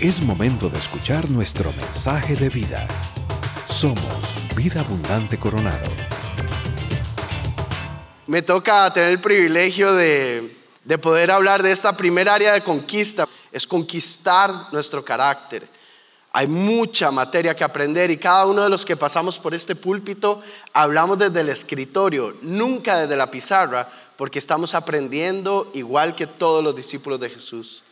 Es momento de escuchar nuestro mensaje de vida. Somos Vida Abundante Coronado. Me toca tener el privilegio de, de poder hablar de esta primera área de conquista. Es conquistar nuestro carácter. Hay mucha materia que aprender y cada uno de los que pasamos por este púlpito hablamos desde el escritorio, nunca desde la pizarra, porque estamos aprendiendo igual que todos los discípulos de Jesús.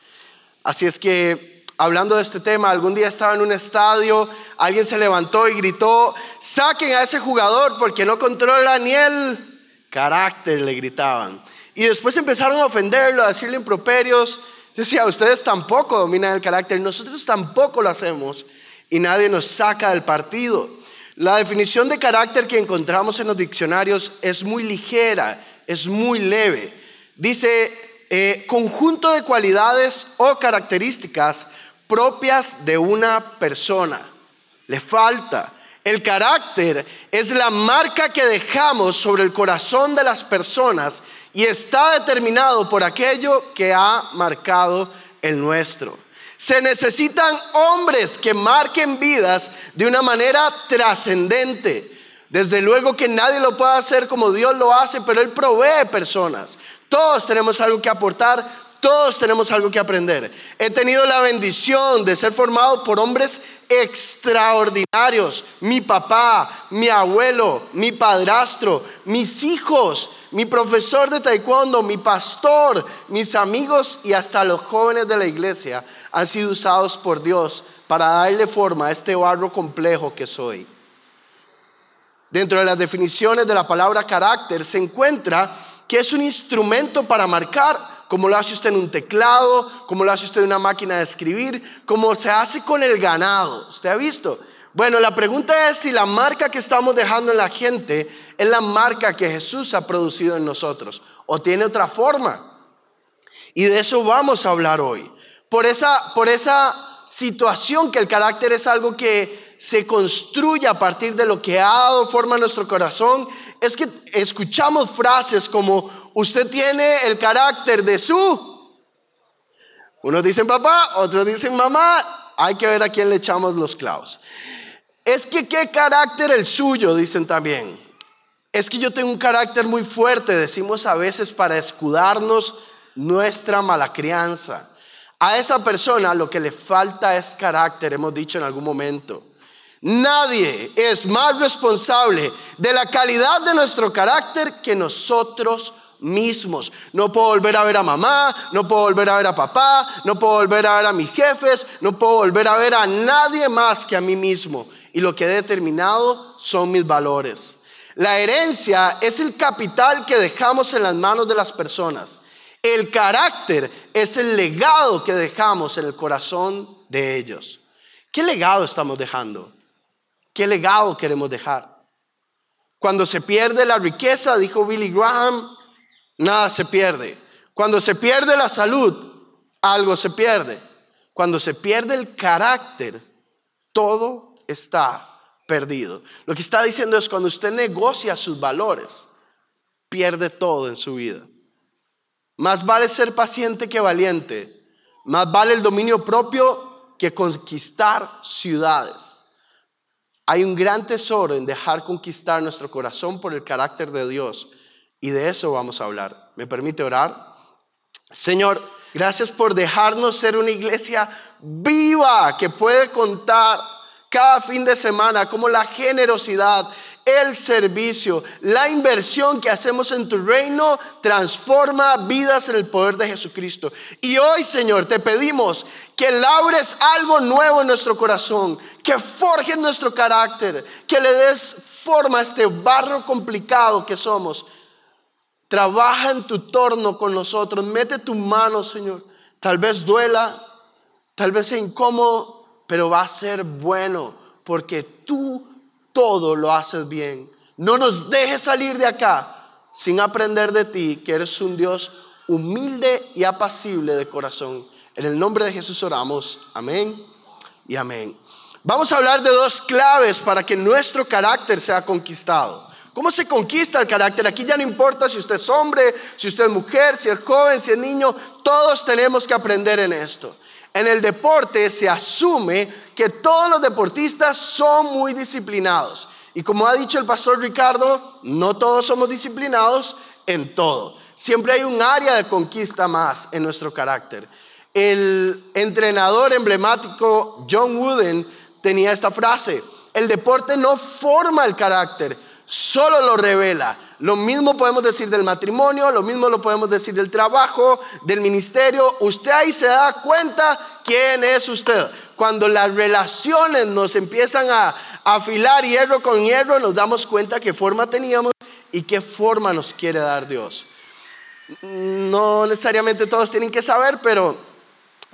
Así es que, hablando de este tema, algún día estaba en un estadio, alguien se levantó y gritó, saquen a ese jugador porque no controla ni el carácter, le gritaban. Y después empezaron a ofenderlo, a decirle improperios. Decía, ustedes tampoco dominan el carácter, nosotros tampoco lo hacemos y nadie nos saca del partido. La definición de carácter que encontramos en los diccionarios es muy ligera, es muy leve. Dice, eh, conjunto de cualidades o características propias de una persona. Le falta. El carácter es la marca que dejamos sobre el corazón de las personas y está determinado por aquello que ha marcado el nuestro. Se necesitan hombres que marquen vidas de una manera trascendente. Desde luego que nadie lo puede hacer como Dios lo hace, pero Él provee personas. Todos tenemos algo que aportar, todos tenemos algo que aprender. He tenido la bendición de ser formado por hombres extraordinarios. Mi papá, mi abuelo, mi padrastro, mis hijos, mi profesor de taekwondo, mi pastor, mis amigos y hasta los jóvenes de la iglesia han sido usados por Dios para darle forma a este barro complejo que soy. Dentro de las definiciones de la palabra carácter se encuentra que es un instrumento para marcar, como lo hace usted en un teclado, como lo hace usted en una máquina de escribir, como se hace con el ganado. ¿Usted ha visto? Bueno, la pregunta es si la marca que estamos dejando en la gente es la marca que Jesús ha producido en nosotros o tiene otra forma. Y de eso vamos a hablar hoy. Por esa, por esa situación que el carácter es algo que se construye a partir de lo que ha dado forma a nuestro corazón, es que escuchamos frases como, usted tiene el carácter de su... Unos dicen papá, otros dicen mamá, hay que ver a quién le echamos los clavos. Es que qué carácter el suyo, dicen también. Es que yo tengo un carácter muy fuerte, decimos a veces para escudarnos nuestra mala crianza. A esa persona lo que le falta es carácter, hemos dicho en algún momento. Nadie es más responsable de la calidad de nuestro carácter que nosotros mismos. No puedo volver a ver a mamá, no puedo volver a ver a papá, no puedo volver a ver a mis jefes, no puedo volver a ver a nadie más que a mí mismo. Y lo que he determinado son mis valores. La herencia es el capital que dejamos en las manos de las personas. El carácter es el legado que dejamos en el corazón de ellos. ¿Qué legado estamos dejando? ¿Qué legado queremos dejar? Cuando se pierde la riqueza, dijo Billy Graham, nada se pierde. Cuando se pierde la salud, algo se pierde. Cuando se pierde el carácter, todo está perdido. Lo que está diciendo es cuando usted negocia sus valores, pierde todo en su vida. Más vale ser paciente que valiente. Más vale el dominio propio que conquistar ciudades. Hay un gran tesoro en dejar conquistar nuestro corazón por el carácter de Dios. Y de eso vamos a hablar. ¿Me permite orar? Señor, gracias por dejarnos ser una iglesia viva que puede contar cada fin de semana como la generosidad, el servicio, la inversión que hacemos en tu reino transforma vidas en el poder de Jesucristo. Y hoy, Señor, te pedimos que labres algo nuevo en nuestro corazón, que forjes nuestro carácter, que le des forma a este barro complicado que somos. Trabaja en tu torno con nosotros, mete tu mano, Señor. Tal vez duela, tal vez sea incómodo, pero va a ser bueno, porque tú todo lo haces bien. No nos dejes salir de acá sin aprender de ti, que eres un Dios humilde y apacible de corazón. En el nombre de Jesús oramos. Amén y amén. Vamos a hablar de dos claves para que nuestro carácter sea conquistado. ¿Cómo se conquista el carácter? Aquí ya no importa si usted es hombre, si usted es mujer, si es joven, si es niño, todos tenemos que aprender en esto. En el deporte se asume que todos los deportistas son muy disciplinados. Y como ha dicho el pastor Ricardo, no todos somos disciplinados en todo. Siempre hay un área de conquista más en nuestro carácter. El entrenador emblemático John Wooden tenía esta frase, el deporte no forma el carácter, solo lo revela. Lo mismo podemos decir del matrimonio, lo mismo lo podemos decir del trabajo, del ministerio. Usted ahí se da cuenta quién es usted. Cuando las relaciones nos empiezan a afilar hierro con hierro, nos damos cuenta qué forma teníamos y qué forma nos quiere dar Dios. No necesariamente todos tienen que saber, pero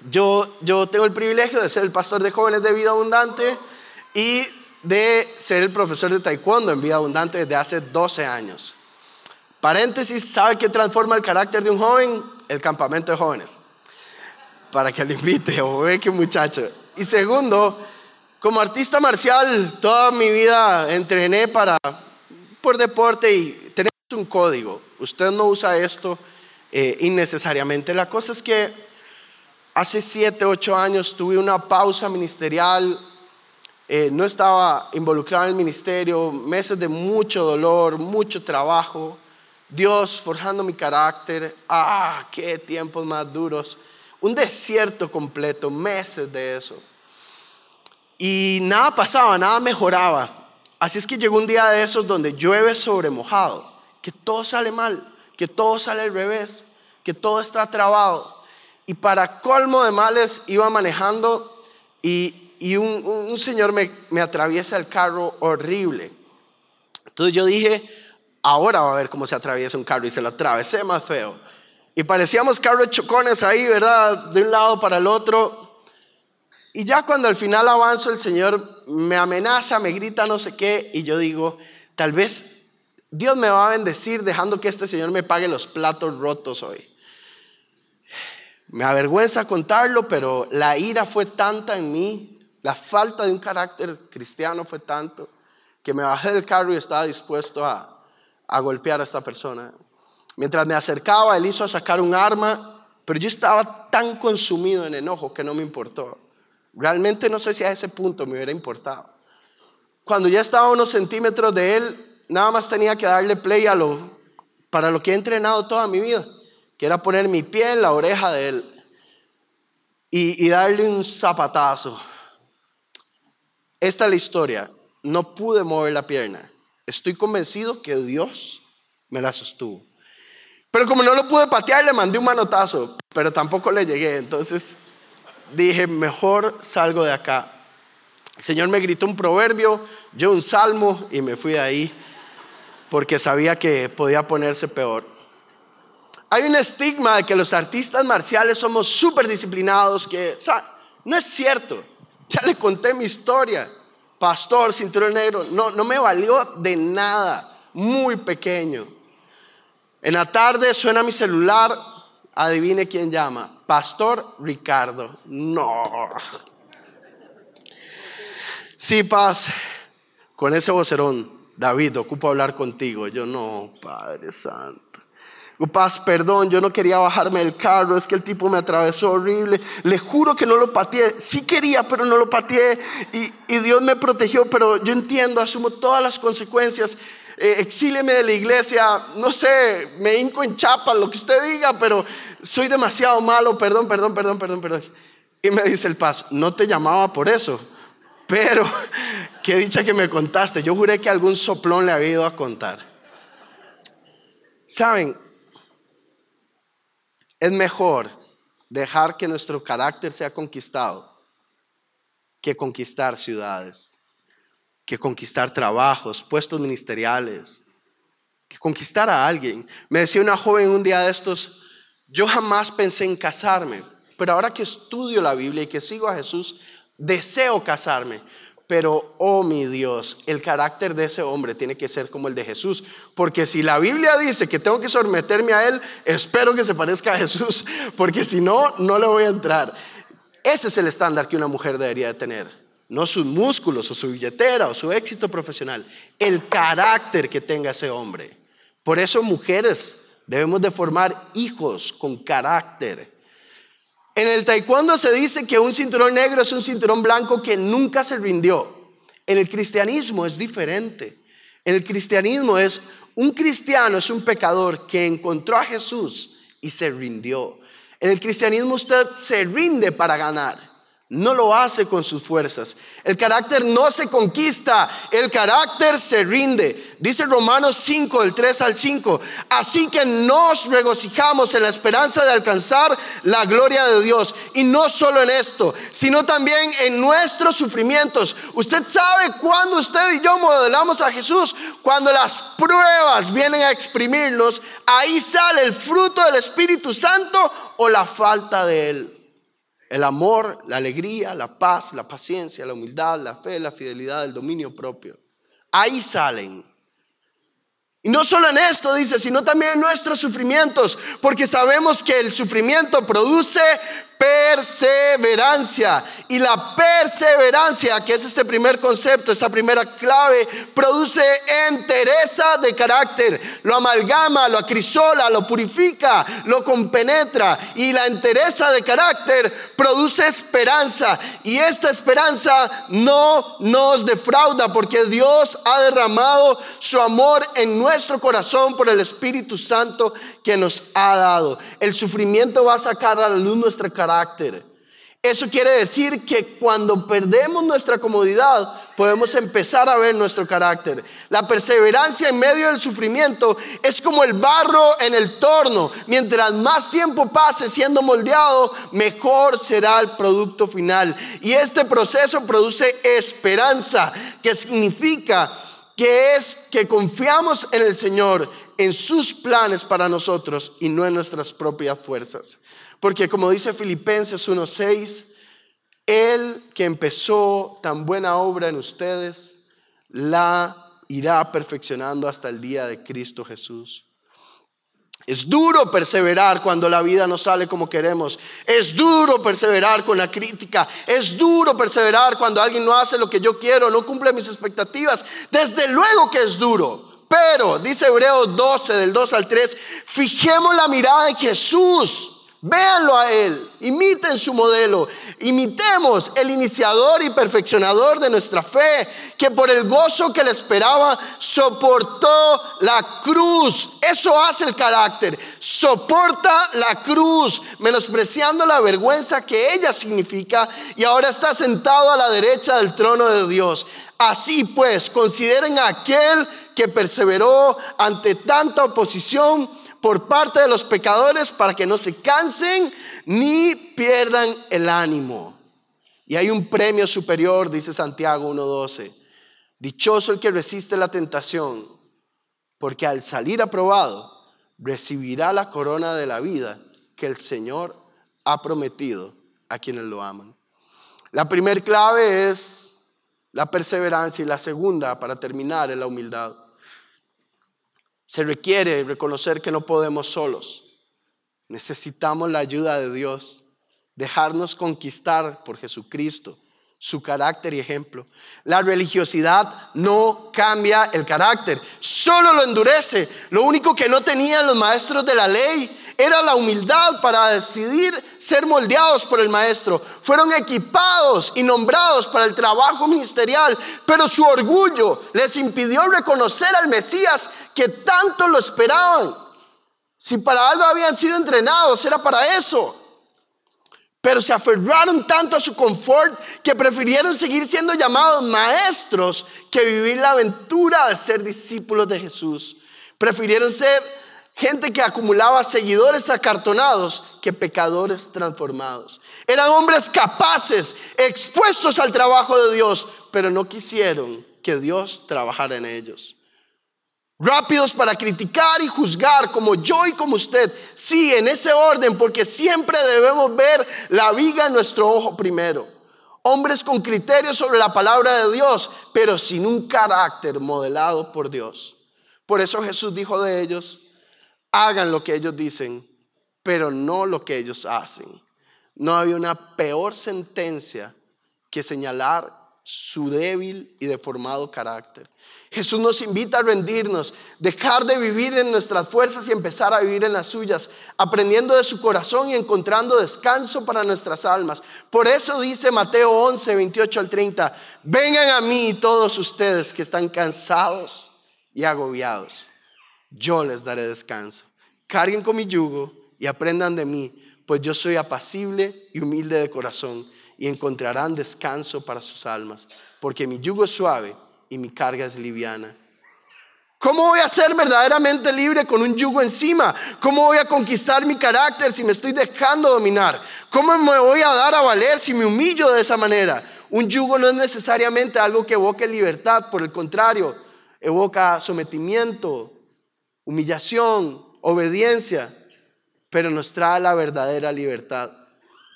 yo, yo tengo el privilegio de ser el pastor de jóvenes de vida abundante y de ser el profesor de taekwondo en vida abundante desde hace 12 años. Paréntesis, ¿sabe qué transforma el carácter de un joven? El campamento de jóvenes. Para que le invite o ve que muchacho. Y segundo, como artista marcial, toda mi vida entrené para, por deporte y tenemos un código. Usted no usa esto eh, innecesariamente. La cosa es que hace 7, 8 años tuve una pausa ministerial eh, no estaba involucrado en el ministerio, meses de mucho dolor, mucho trabajo, Dios forjando mi carácter, ah, qué tiempos más duros, un desierto completo, meses de eso. Y nada pasaba, nada mejoraba. Así es que llegó un día de esos donde llueve sobre mojado, que todo sale mal, que todo sale al revés, que todo está trabado. Y para colmo de males iba manejando y y un, señor me, me, atraviesa el carro horrible. Entonces yo dije, ahora va a ver cómo se atraviesa un carro y se lo atravesé más feo. Y parecíamos carros chocones ahí, ¿verdad? De un lado para el otro. Y ya cuando al final avanzo, el Señor me amenaza, me grita no sé qué, y yo digo, tal vez Dios me va a bendecir dejando que este Señor me pague los platos rotos hoy. Me avergüenza contarlo, pero la ira fue tanta en mí la falta de un carácter cristiano fue tanto que me bajé del carro y estaba dispuesto a, golpear a esta persona. Mientras me acercaba, él hizo a sacar un arma, pero yo estaba tan consumido en enojo que no me importó. Realmente no sé si a ese punto me hubiera importado. Cuando ya estaba a unos centímetros de él, nada más tenía que darle play a para lo que he entrenado toda mi vida, que era poner mi pie en la oreja de él y darle un zapatazo esta es la historia. No pude mover la pierna. Estoy convencido que Dios me la sostuvo. Pero como no lo pude patear, le mandé un manotazo, pero tampoco le llegué. Entonces dije, mejor salgo de acá. El Señor me gritó un proverbio, yo un salmo y me fui de ahí porque sabía que podía ponerse peor. Hay un estigma de que los artistas marciales somos súper disciplinados, que no es cierto. Ya le conté mi historia. Pastor, cinturón negro, no, no me valió de nada. Muy pequeño. En la tarde suena mi celular. Adivine quién llama. Pastor Ricardo. No. Sí, paz. Con ese vocerón, David, ocupo hablar contigo. Yo no, Padre Santo. Paz, perdón, yo no quería bajarme del carro, es que el tipo me atravesó horrible. Le juro que no lo pateé. Sí quería, pero no lo pateé. Y, Dios me protegió, pero yo entiendo, asumo todas las consecuencias. Eh, exíleme de la iglesia, no sé, me hinco en chapa, lo que usted diga, pero soy demasiado malo, perdón, perdón, perdón, perdón, perdón. Y me dice el paz, no te llamaba por eso, pero qué dicha que me contaste. Yo juré que algún soplón le había ido a contar. Saben, es mejor dejar que nuestro carácter sea conquistado que conquistar ciudades, que conquistar trabajos, puestos ministeriales, que conquistar a alguien. Me decía una joven un día de estos, yo jamás pensé en casarme, pero ahora que estudio la Biblia y que sigo a Jesús, deseo casarme. Pero, oh mi Dios, el carácter de ese hombre tiene que ser como el de Jesús. Porque si la Biblia dice que tengo que someterme a él, espero que se parezca a Jesús. Porque si no, no le voy a entrar. Ese es el estándar que una mujer debería de tener. No sus músculos o su billetera o su éxito profesional. El carácter que tenga ese hombre. Por eso mujeres debemos de formar hijos con carácter. En el taekwondo se dice que un cinturón negro es un cinturón blanco que nunca se rindió. En el cristianismo es diferente. En el cristianismo es un cristiano, es un pecador que encontró a Jesús y se rindió. En el cristianismo usted se rinde para ganar. No lo hace con sus fuerzas. El carácter no se conquista, el carácter se rinde. Dice Romanos 5, del 3 al 5. Así que nos regocijamos en la esperanza de alcanzar la gloria de Dios. Y no solo en esto, sino también en nuestros sufrimientos. Usted sabe cuando usted y yo modelamos a Jesús, cuando las pruebas vienen a exprimirnos, ahí sale el fruto del Espíritu Santo o la falta de él. El amor, la alegría, la paz, la paciencia, la humildad, la fe, la fidelidad, el dominio propio. Ahí salen. Y no solo en esto dice, sino también en nuestros sufrimientos, porque sabemos que el sufrimiento produce perseverancia. Y la perseverancia, que es este primer concepto, esa primera clave, produce entereza de carácter. Lo amalgama, lo acrisola, lo purifica, lo compenetra. Y la entereza de carácter produce esperanza. Y esta esperanza no nos defrauda porque Dios ha derramado su amor en nuestro corazón por el Espíritu Santo que nos ha dado. El sufrimiento va a sacar a la luz nuestra carácter eso quiere decir que cuando perdemos nuestra comodidad, podemos empezar a ver nuestro carácter. La perseverancia en medio del sufrimiento es como el barro en el torno. Mientras más tiempo pase siendo moldeado, mejor será el producto final. Y este proceso produce esperanza, que significa que es que confiamos en el Señor, en sus planes para nosotros y no en nuestras propias fuerzas. Porque como dice Filipenses 1:6, Él que empezó tan buena obra en ustedes, la irá perfeccionando hasta el día de Cristo Jesús. Es duro perseverar cuando la vida no sale como queremos. Es duro perseverar con la crítica. Es duro perseverar cuando alguien no hace lo que yo quiero, no cumple mis expectativas. Desde luego que es duro. Pero, dice Hebreos 12, del 2 al 3, fijemos la mirada en Jesús Véanlo a Él, imiten su modelo, imitemos el iniciador y perfeccionador de nuestra fe, que por el gozo que le esperaba soportó la cruz. Eso hace el carácter, soporta la cruz, menospreciando la vergüenza que ella significa y ahora está sentado a la derecha del trono de Dios. Así pues, consideren a aquel que perseveró ante tanta oposición por parte de los pecadores para que no se cansen ni pierdan el ánimo. Y hay un premio superior, dice Santiago 1.12. Dichoso el que resiste la tentación, porque al salir aprobado recibirá la corona de la vida que el Señor ha prometido a quienes lo aman. La primera clave es la perseverancia y la segunda, para terminar, es la humildad. Se requiere reconocer que no podemos solos. Necesitamos la ayuda de Dios, dejarnos conquistar por Jesucristo, su carácter y ejemplo. La religiosidad no cambia el carácter, solo lo endurece. Lo único que no tenían los maestros de la ley era la humildad para decidir ser moldeados por el maestro. Fueron equipados y nombrados para el trabajo ministerial, pero su orgullo les impidió reconocer al Mesías que tanto lo esperaban. Si para algo habían sido entrenados, era para eso. Pero se aferraron tanto a su confort que prefirieron seguir siendo llamados maestros que vivir la aventura de ser discípulos de Jesús. Prefirieron ser gente que acumulaba seguidores acartonados que pecadores transformados. Eran hombres capaces, expuestos al trabajo de Dios, pero no quisieron que Dios trabajara en ellos. Rápidos para criticar y juzgar como yo y como usted. Sí, en ese orden, porque siempre debemos ver la viga en nuestro ojo primero. Hombres con criterios sobre la palabra de Dios, pero sin un carácter modelado por Dios. Por eso Jesús dijo de ellos, hagan lo que ellos dicen, pero no lo que ellos hacen. No había una peor sentencia que señalar su débil y deformado carácter. Jesús nos invita a rendirnos, dejar de vivir en nuestras fuerzas y empezar a vivir en las suyas, aprendiendo de su corazón y encontrando descanso para nuestras almas. Por eso dice Mateo 11, 28 al 30, vengan a mí todos ustedes que están cansados y agobiados, yo les daré descanso. Carguen con mi yugo y aprendan de mí, pues yo soy apacible y humilde de corazón y encontrarán descanso para sus almas, porque mi yugo es suave y mi carga es liviana. ¿Cómo voy a ser verdaderamente libre con un yugo encima? ¿Cómo voy a conquistar mi carácter si me estoy dejando dominar? ¿Cómo me voy a dar a valer si me humillo de esa manera? Un yugo no es necesariamente algo que evoque libertad, por el contrario, evoca sometimiento, humillación, obediencia, pero nos trae la verdadera libertad.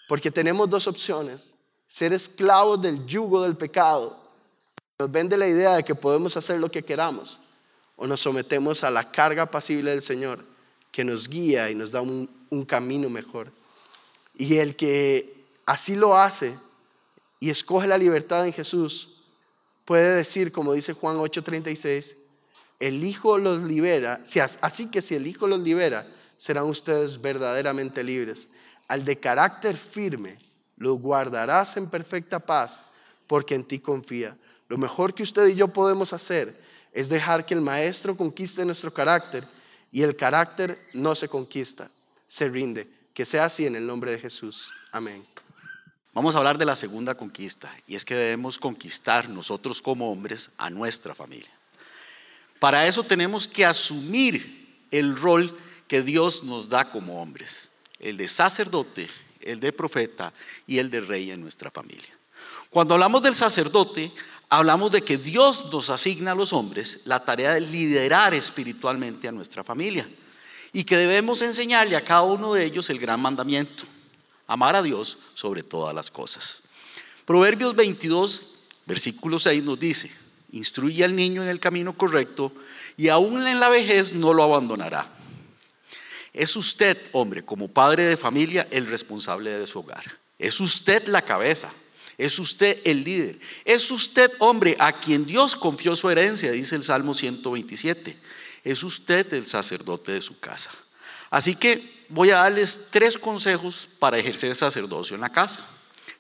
Porque tenemos dos opciones, ser esclavos del yugo del pecado nos vende la idea de que podemos hacer lo que queramos o nos sometemos a la carga pasible del Señor que nos guía y nos da un, un camino mejor. Y el que así lo hace y escoge la libertad en Jesús, puede decir, como dice Juan 8:36, el Hijo los libera, así que si el Hijo los libera, serán ustedes verdaderamente libres. Al de carácter firme, los guardarás en perfecta paz, porque en ti confía. Lo mejor que usted y yo podemos hacer es dejar que el maestro conquiste nuestro carácter y el carácter no se conquista, se rinde. Que sea así en el nombre de Jesús. Amén. Vamos a hablar de la segunda conquista y es que debemos conquistar nosotros como hombres a nuestra familia. Para eso tenemos que asumir el rol que Dios nos da como hombres, el de sacerdote, el de profeta y el de rey en nuestra familia. Cuando hablamos del sacerdote, hablamos de que Dios nos asigna a los hombres la tarea de liderar espiritualmente a nuestra familia y que debemos enseñarle a cada uno de ellos el gran mandamiento, amar a Dios sobre todas las cosas. Proverbios 22, versículo 6 nos dice, instruye al niño en el camino correcto y aún en la vejez no lo abandonará. Es usted, hombre, como padre de familia, el responsable de su hogar. Es usted la cabeza. Es usted el líder. Es usted, hombre, a quien Dios confió su herencia, dice el Salmo 127. Es usted el sacerdote de su casa. Así que voy a darles tres consejos para ejercer sacerdocio en la casa.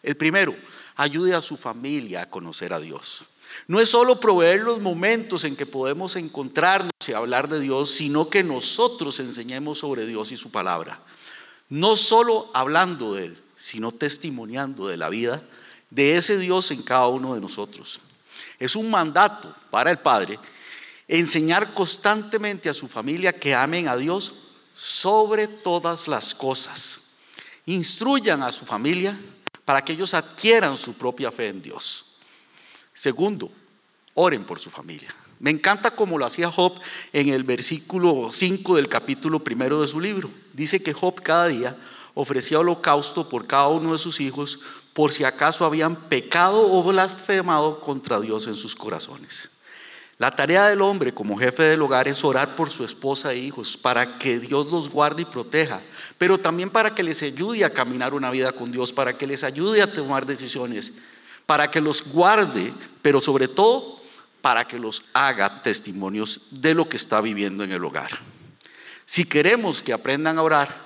El primero, ayude a su familia a conocer a Dios. No es solo proveer los momentos en que podemos encontrarnos y hablar de Dios, sino que nosotros enseñemos sobre Dios y su palabra. No solo hablando de Él, sino testimoniando de la vida de ese Dios en cada uno de nosotros. Es un mandato para el Padre enseñar constantemente a su familia que amen a Dios sobre todas las cosas. Instruyan a su familia para que ellos adquieran su propia fe en Dios. Segundo, oren por su familia. Me encanta como lo hacía Job en el versículo 5 del capítulo primero de su libro. Dice que Job cada día ofrecía holocausto por cada uno de sus hijos por si acaso habían pecado o blasfemado contra Dios en sus corazones. La tarea del hombre como jefe del hogar es orar por su esposa e hijos para que Dios los guarde y proteja, pero también para que les ayude a caminar una vida con Dios, para que les ayude a tomar decisiones, para que los guarde, pero sobre todo para que los haga testimonios de lo que está viviendo en el hogar. Si queremos que aprendan a orar,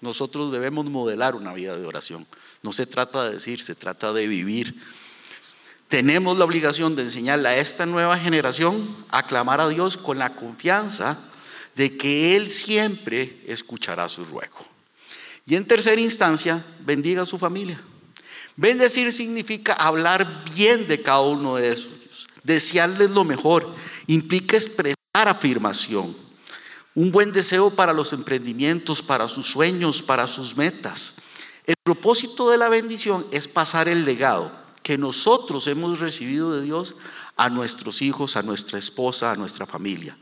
nosotros debemos modelar una vida de oración. No se trata de decir, se trata de vivir. Tenemos la obligación de enseñarle a esta nueva generación a clamar a Dios con la confianza de que Él siempre escuchará su ruego. Y en tercera instancia, bendiga a su familia. Bendecir significa hablar bien de cada uno de ellos, desearles lo mejor, implica expresar afirmación, un buen deseo para los emprendimientos, para sus sueños, para sus metas. El propósito de la bendición es pasar el legado que nosotros hemos recibido de Dios a nuestros hijos, a nuestra esposa, a nuestra familia.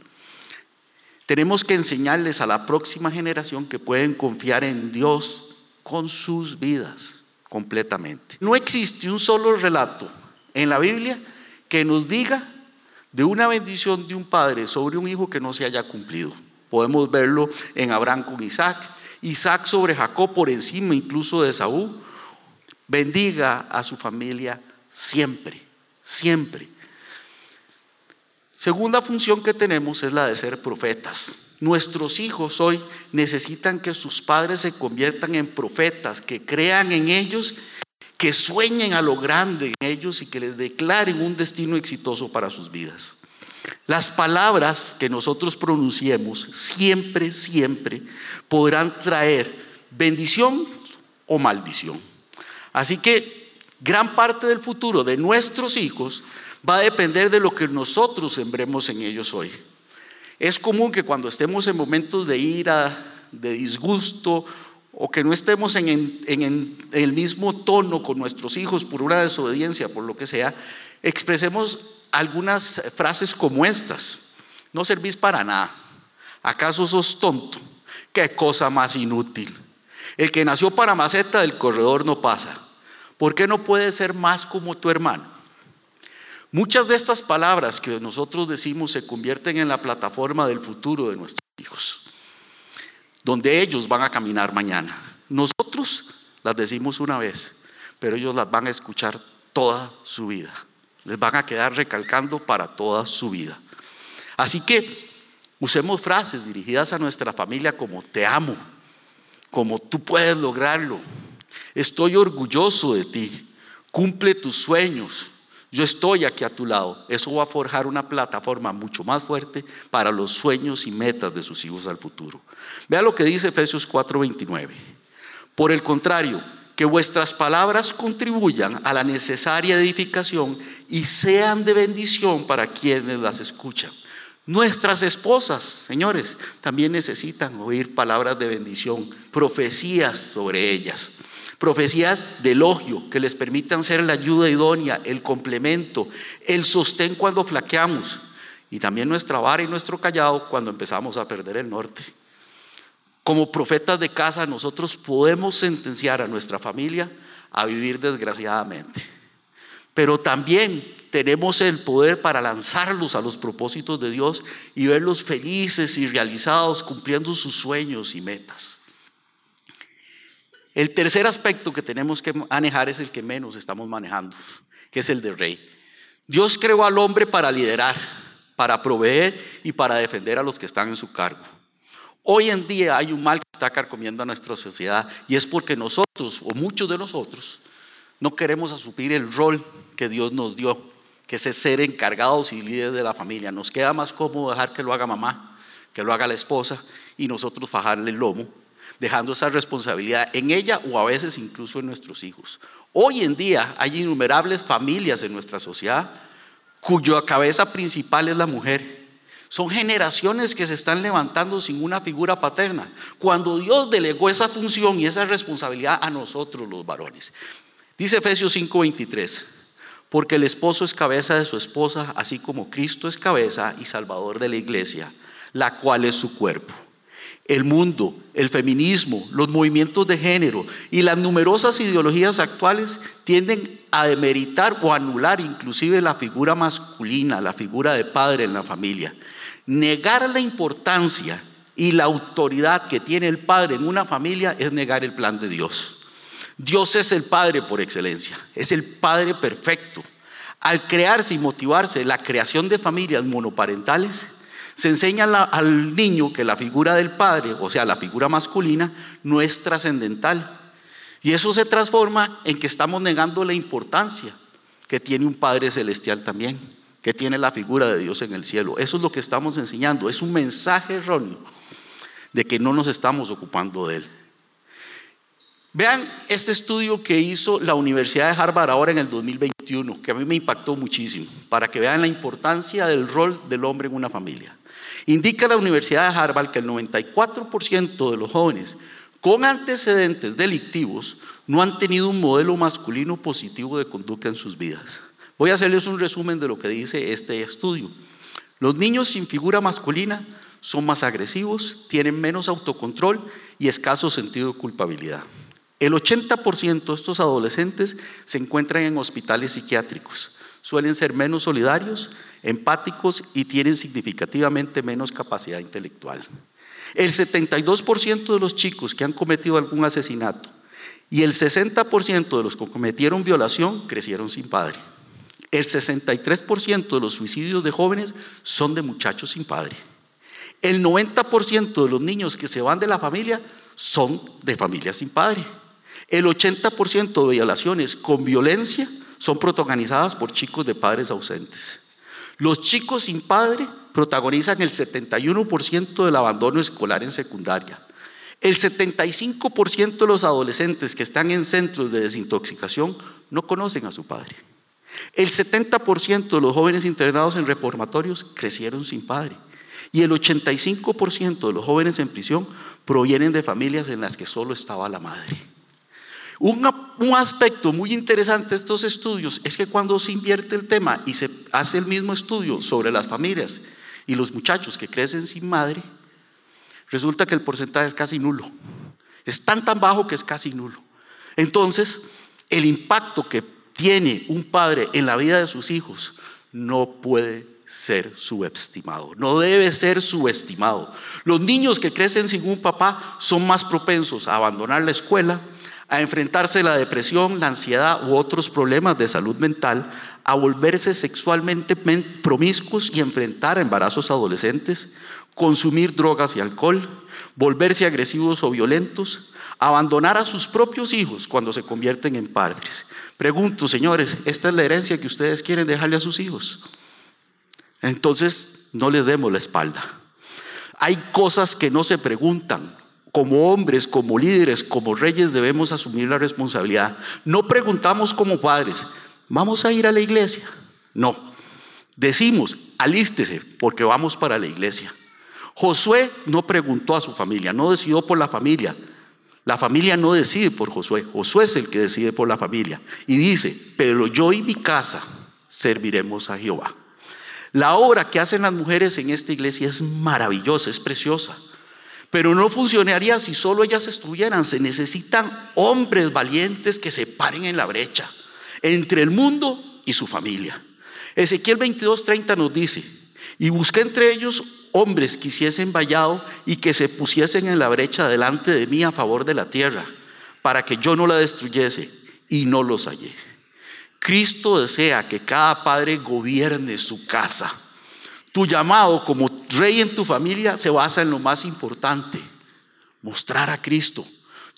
Tenemos que enseñarles a la próxima generación que pueden confiar en Dios con sus vidas completamente. No existe un solo relato en la Biblia que nos diga de una bendición de un padre sobre un hijo que no se haya cumplido. Podemos verlo en Abraham con Isaac, Isaac sobre Jacob por encima incluso de Saúl, bendiga a su familia siempre, siempre. Segunda función que tenemos es la de ser profetas. Nuestros hijos hoy necesitan que sus padres se conviertan en profetas, que crean en ellos, que sueñen a lo grande en ellos y que les declaren un destino exitoso para sus vidas. Las palabras que nosotros pronunciemos siempre, siempre podrán traer bendición o maldición. Así que gran parte del futuro de nuestros hijos va a depender de lo que nosotros sembremos en ellos hoy. Es común que cuando estemos en momentos de ira, de disgusto, o que no estemos en, el mismo tono con nuestros hijos por una desobediencia, por lo que sea, expresemos algunas frases como estas. No servís para nada. ¿Acaso sos tonto? Qué cosa más inútil. El que nació para maceta del corredor no pasa. ¿Por qué no puede ser más como tu hermano? Muchas de estas palabras que nosotros decimos se convierten en la plataforma del futuro de nuestros hijos, donde ellos van a caminar mañana. Nosotros las decimos una vez, pero ellos las van a escuchar toda su vida les van a quedar recalcando para toda su vida. Así que usemos frases dirigidas a nuestra familia como te amo, como tú puedes lograrlo, estoy orgulloso de ti, cumple tus sueños, yo estoy aquí a tu lado. Eso va a forjar una plataforma mucho más fuerte para los sueños y metas de sus hijos al futuro. Vea lo que dice Efesios 4:29. Por el contrario, que vuestras palabras contribuyan a la necesaria edificación y sean de bendición para quienes las escuchan. Nuestras esposas, señores, también necesitan oír palabras de bendición, profecías sobre ellas, profecías de elogio que les permitan ser la ayuda idónea, el complemento, el sostén cuando flaqueamos y también nuestra vara y nuestro callado cuando empezamos a perder el norte. Como profetas de casa nosotros podemos sentenciar a nuestra familia a vivir desgraciadamente pero también tenemos el poder para lanzarlos a los propósitos de Dios y verlos felices y realizados cumpliendo sus sueños y metas. El tercer aspecto que tenemos que manejar es el que menos estamos manejando, que es el de rey. Dios creó al hombre para liderar, para proveer y para defender a los que están en su cargo. Hoy en día hay un mal que está carcomiendo a nuestra sociedad y es porque nosotros, o muchos de nosotros, no queremos asumir el rol que Dios nos dio, que es ser encargados y líderes de la familia. Nos queda más cómodo dejar que lo haga mamá, que lo haga la esposa y nosotros fajarle el lomo, dejando esa responsabilidad en ella o a veces incluso en nuestros hijos. Hoy en día hay innumerables familias en nuestra sociedad cuya cabeza principal es la mujer. Son generaciones que se están levantando sin una figura paterna, cuando Dios delegó esa función y esa responsabilidad a nosotros los varones. Dice Efesios 5:23, porque el esposo es cabeza de su esposa, así como Cristo es cabeza y salvador de la iglesia, la cual es su cuerpo. El mundo, el feminismo, los movimientos de género y las numerosas ideologías actuales tienden a demeritar o anular inclusive la figura masculina, la figura de padre en la familia. Negar la importancia y la autoridad que tiene el padre en una familia es negar el plan de Dios. Dios es el Padre por excelencia, es el Padre perfecto. Al crearse y motivarse la creación de familias monoparentales, se enseña al niño que la figura del padre, o sea, la figura masculina, no es trascendental. Y eso se transforma en que estamos negando la importancia que tiene un Padre celestial también, que tiene la figura de Dios en el cielo. Eso es lo que estamos enseñando. Es un mensaje erróneo de que no nos estamos ocupando de él. Vean este estudio que hizo la Universidad de Harvard ahora en el 2021, que a mí me impactó muchísimo, para que vean la importancia del rol del hombre en una familia. Indica la Universidad de Harvard que el 94% de los jóvenes con antecedentes delictivos no han tenido un modelo masculino positivo de conducta en sus vidas. Voy a hacerles un resumen de lo que dice este estudio. Los niños sin figura masculina son más agresivos, tienen menos autocontrol y escaso sentido de culpabilidad. El 80% de estos adolescentes se encuentran en hospitales psiquiátricos. Suelen ser menos solidarios, empáticos y tienen significativamente menos capacidad intelectual. El 72% de los chicos que han cometido algún asesinato y el 60% de los que cometieron violación crecieron sin padre. El 63% de los suicidios de jóvenes son de muchachos sin padre. El 90% de los niños que se van de la familia son de familias sin padre. El 80% de violaciones con violencia son protagonizadas por chicos de padres ausentes. Los chicos sin padre protagonizan el 71% del abandono escolar en secundaria. El 75% de los adolescentes que están en centros de desintoxicación no conocen a su padre. El 70% de los jóvenes internados en reformatorios crecieron sin padre. Y el 85% de los jóvenes en prisión provienen de familias en las que solo estaba la madre. Un, aspecto muy interesante de estos estudios es que cuando se invierte el tema y se hace el mismo estudio sobre las familias y los muchachos que crecen sin madre, resulta que el porcentaje es casi nulo. Es tan tan bajo que es casi nulo. Entonces, el impacto que tiene un padre en la vida de sus hijos no puede ser subestimado, no debe ser subestimado. Los niños que crecen sin un papá son más propensos a abandonar la escuela, a enfrentarse a la depresión, la ansiedad u otros problemas de salud mental, a volverse sexualmente promiscuos y enfrentar embarazos adolescentes, consumir drogas y alcohol, volverse agresivos o violentos, abandonar a sus propios hijos cuando se convierten en padres. Pregunto, señores, ¿esta es la herencia que ustedes quieren dejarle a sus hijos? Entonces, no les demos la espalda. Hay cosas que no se preguntan. Como hombres, como líderes, como reyes debemos asumir la responsabilidad. No preguntamos como padres, ¿vamos a ir a la iglesia? No. Decimos, alístese porque vamos para la iglesia. Josué no preguntó a su familia, no decidió por la familia. La familia no decide por Josué, Josué es el que decide por la familia. Y dice, pero yo y mi casa serviremos a Jehová. La obra que hacen las mujeres en esta iglesia es maravillosa, es preciosa. Pero no funcionaría si solo ellas estuvieran. Se necesitan hombres valientes que se paren en la brecha entre el mundo y su familia. Ezequiel 22:30 nos dice, y busqué entre ellos hombres que hiciesen vallado y que se pusiesen en la brecha delante de mí a favor de la tierra, para que yo no la destruyese, y no los hallé. Cristo desea que cada padre gobierne su casa. Tu llamado como rey en tu familia se basa en lo más importante, mostrar a Cristo.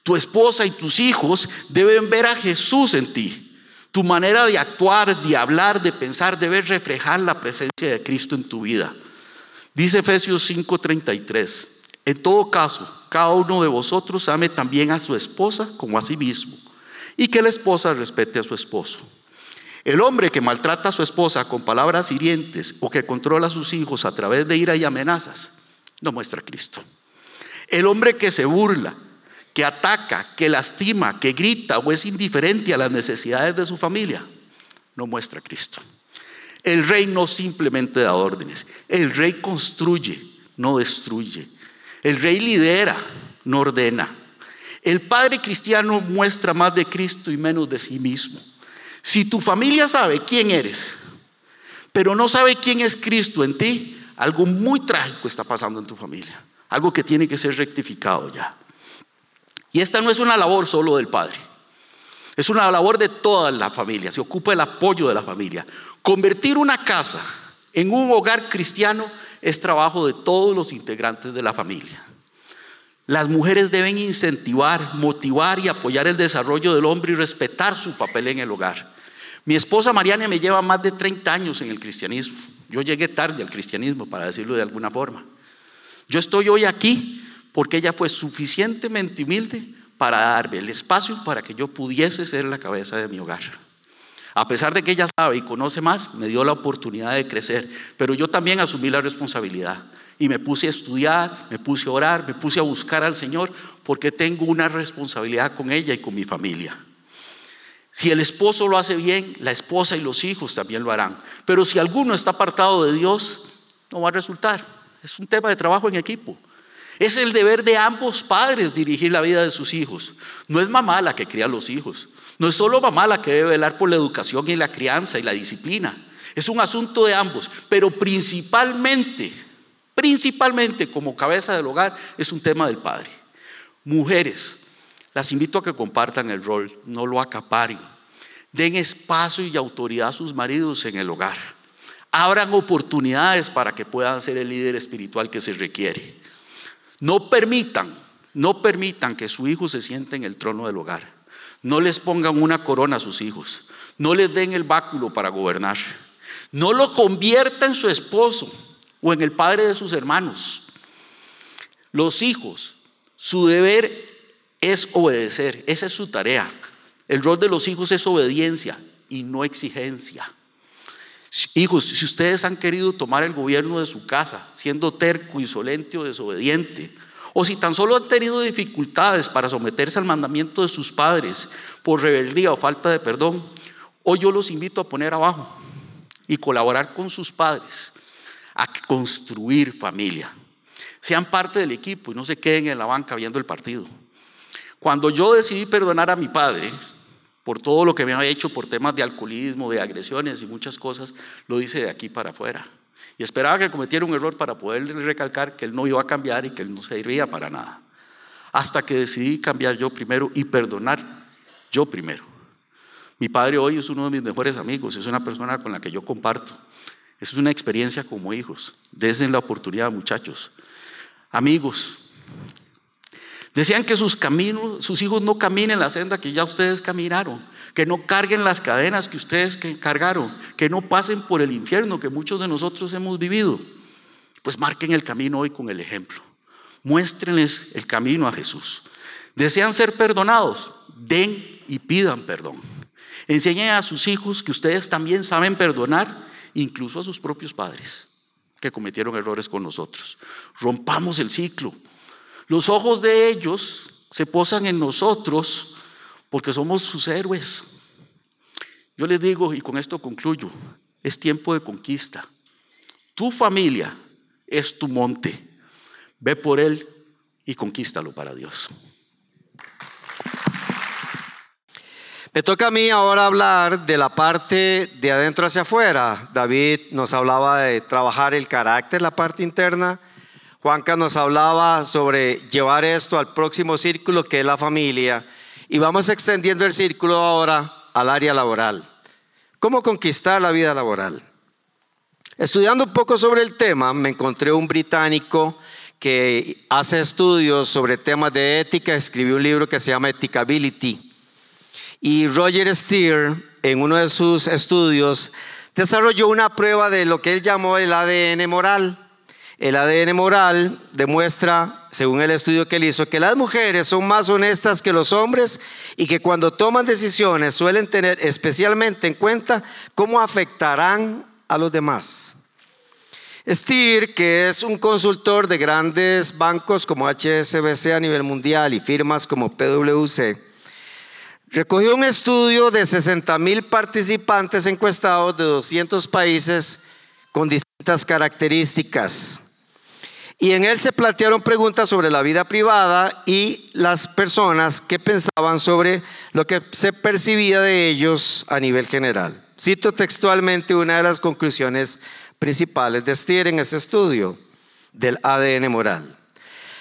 Tu esposa y tus hijos deben ver a Jesús en ti. Tu manera de actuar, de hablar, de pensar debe reflejar la presencia de Cristo en tu vida. Dice Efesios 5:33, en todo caso, cada uno de vosotros ame también a su esposa como a sí mismo, y que la esposa respete a su esposo. El hombre que maltrata a su esposa con palabras hirientes o que controla a sus hijos a través de ira y amenazas, no muestra a Cristo. El hombre que se burla, que ataca, que lastima, que grita o es indiferente a las necesidades de su familia, no muestra a Cristo. El rey no simplemente da órdenes, el rey construye, no destruye. El rey lidera, no ordena. El padre cristiano muestra más de Cristo y menos de sí mismo. Si tu familia sabe quién eres, pero no sabe quién es Cristo en ti, algo muy trágico está pasando en tu familia. Algo que tiene que ser rectificado ya. Y esta no es una labor solo del padre. Es una labor de toda la familia. Se ocupa el apoyo de la familia. Convertir una casa en un hogar cristiano es trabajo de todos los integrantes de la familia. Las mujeres deben incentivar, motivar y apoyar el desarrollo del hombre y respetar su papel en el hogar. Mi esposa Mariana me lleva más de 30 años en el cristianismo. Yo llegué tarde al cristianismo, para decirlo de alguna forma. Yo estoy hoy aquí porque ella fue suficientemente humilde para darme el espacio para que yo pudiese ser la cabeza de mi hogar. A pesar de que ella sabe y conoce más, me dio la oportunidad de crecer, pero yo también asumí la responsabilidad y me puse a estudiar, me puse a orar, me puse a buscar al Señor porque tengo una responsabilidad con ella y con mi familia. Si el esposo lo hace bien, la esposa y los hijos también lo harán. Pero si alguno está apartado de Dios, no va a resultar. Es un tema de trabajo en equipo. Es el deber de ambos padres dirigir la vida de sus hijos. No es mamá la que cría a los hijos. No es solo mamá la que debe velar por la educación y la crianza y la disciplina. Es un asunto de ambos. Pero principalmente, principalmente como cabeza del hogar, es un tema del padre. Mujeres, las invito a que compartan el rol, no lo acaparen. Den espacio y autoridad a sus maridos en el hogar. Abran oportunidades para que puedan ser el líder espiritual que se requiere. No permitan, no permitan que su hijo se siente en el trono del hogar. No les pongan una corona a sus hijos. No les den el báculo para gobernar. No lo convierta en su esposo o en el padre de sus hermanos. Los hijos, su deber es obedecer. Esa es su tarea. El rol de los hijos es obediencia y no exigencia. Hijos, si ustedes han querido tomar el gobierno de su casa, siendo terco, insolente o desobediente, o si tan solo han tenido dificultades para someterse al mandamiento de sus padres por rebeldía o falta de perdón, hoy yo los invito a poner abajo y colaborar con sus padres a construir familia. Sean parte del equipo y no se queden en la banca viendo el partido. Cuando yo decidí perdonar a mi padre, por todo lo que me había hecho por temas de alcoholismo, de agresiones y muchas cosas, lo hice de aquí para afuera. Y esperaba que cometiera un error para poder recalcar que él no iba a cambiar y que él no serviría para nada. Hasta que decidí cambiar yo primero y perdonar yo primero. Mi padre hoy es uno de mis mejores amigos, es una persona con la que yo comparto. Es una experiencia como hijos. Desen la oportunidad, muchachos. Amigos, Decían que sus caminos, sus hijos no caminen la senda que ya ustedes caminaron, que no carguen las cadenas que ustedes cargaron, que no pasen por el infierno que muchos de nosotros hemos vivido. Pues marquen el camino hoy con el ejemplo. Muéstrenles el camino a Jesús. Desean ser perdonados, den y pidan perdón. Enseñen a sus hijos que ustedes también saben perdonar, incluso a sus propios padres que cometieron errores con nosotros. Rompamos el ciclo los ojos de ellos se posan en nosotros porque somos sus héroes. Yo les digo, y con esto concluyo, es tiempo de conquista. Tu familia es tu monte. Ve por él y conquístalo para Dios. Me toca a mí ahora hablar de la parte de adentro hacia afuera. David nos hablaba de trabajar el carácter, la parte interna. Juanca nos hablaba sobre llevar esto al próximo círculo que es la familia y vamos extendiendo el círculo ahora al área laboral. ¿Cómo conquistar la vida laboral? Estudiando un poco sobre el tema, me encontré un británico que hace estudios sobre temas de ética, escribió un libro que se llama Ethicability. Y Roger Steer, en uno de sus estudios, desarrolló una prueba de lo que él llamó el ADN moral. El ADN moral demuestra, según el estudio que él hizo, que las mujeres son más honestas que los hombres y que cuando toman decisiones suelen tener especialmente en cuenta cómo afectarán a los demás. Steer, que es un consultor de grandes bancos como HSBC a nivel mundial y firmas como PwC, recogió un estudio de 60 mil participantes encuestados de 200 países con distintas características. Y en él se plantearon preguntas sobre la vida privada y las personas que pensaban sobre lo que se percibía de ellos a nivel general. Cito textualmente una de las conclusiones principales de Stier en ese estudio del ADN moral.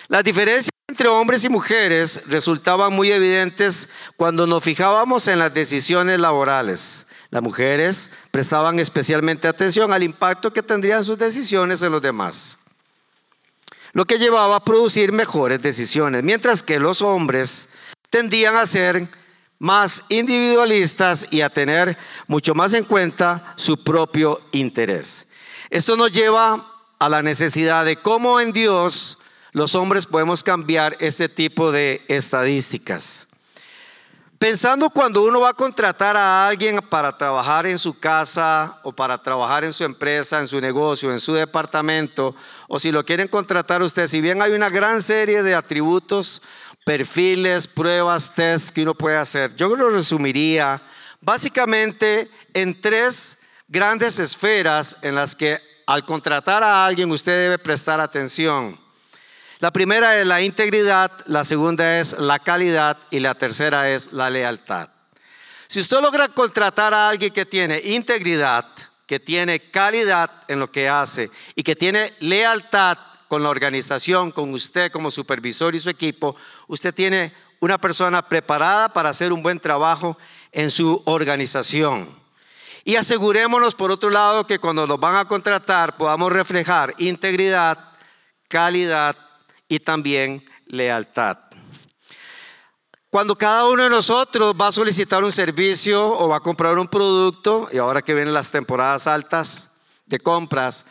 Las diferencias entre hombres y mujeres resultaban muy evidentes cuando nos fijábamos en las decisiones laborales. Las mujeres prestaban especialmente atención al impacto que tendrían sus decisiones en los demás lo que llevaba a producir mejores decisiones, mientras que los hombres tendían a ser más individualistas y a tener mucho más en cuenta su propio interés. Esto nos lleva a la necesidad de cómo en Dios los hombres podemos cambiar este tipo de estadísticas. Pensando cuando uno va a contratar a alguien para trabajar en su casa o para trabajar en su empresa, en su negocio, en su departamento, o si lo quieren contratar usted, si bien hay una gran serie de atributos, perfiles, pruebas, tests que uno puede hacer, yo lo resumiría básicamente en tres grandes esferas en las que al contratar a alguien usted debe prestar atención. La primera es la integridad, la segunda es la calidad y la tercera es la lealtad. Si usted logra contratar a alguien que tiene integridad, que tiene calidad en lo que hace y que tiene lealtad con la organización, con usted como supervisor y su equipo, usted tiene una persona preparada para hacer un buen trabajo en su organización. Y asegurémonos, por otro lado, que cuando nos van a contratar podamos reflejar integridad, calidad y también lealtad. Cuando cada uno de nosotros va a solicitar un servicio o va a comprar un producto, y ahora que vienen las temporadas altas de compras,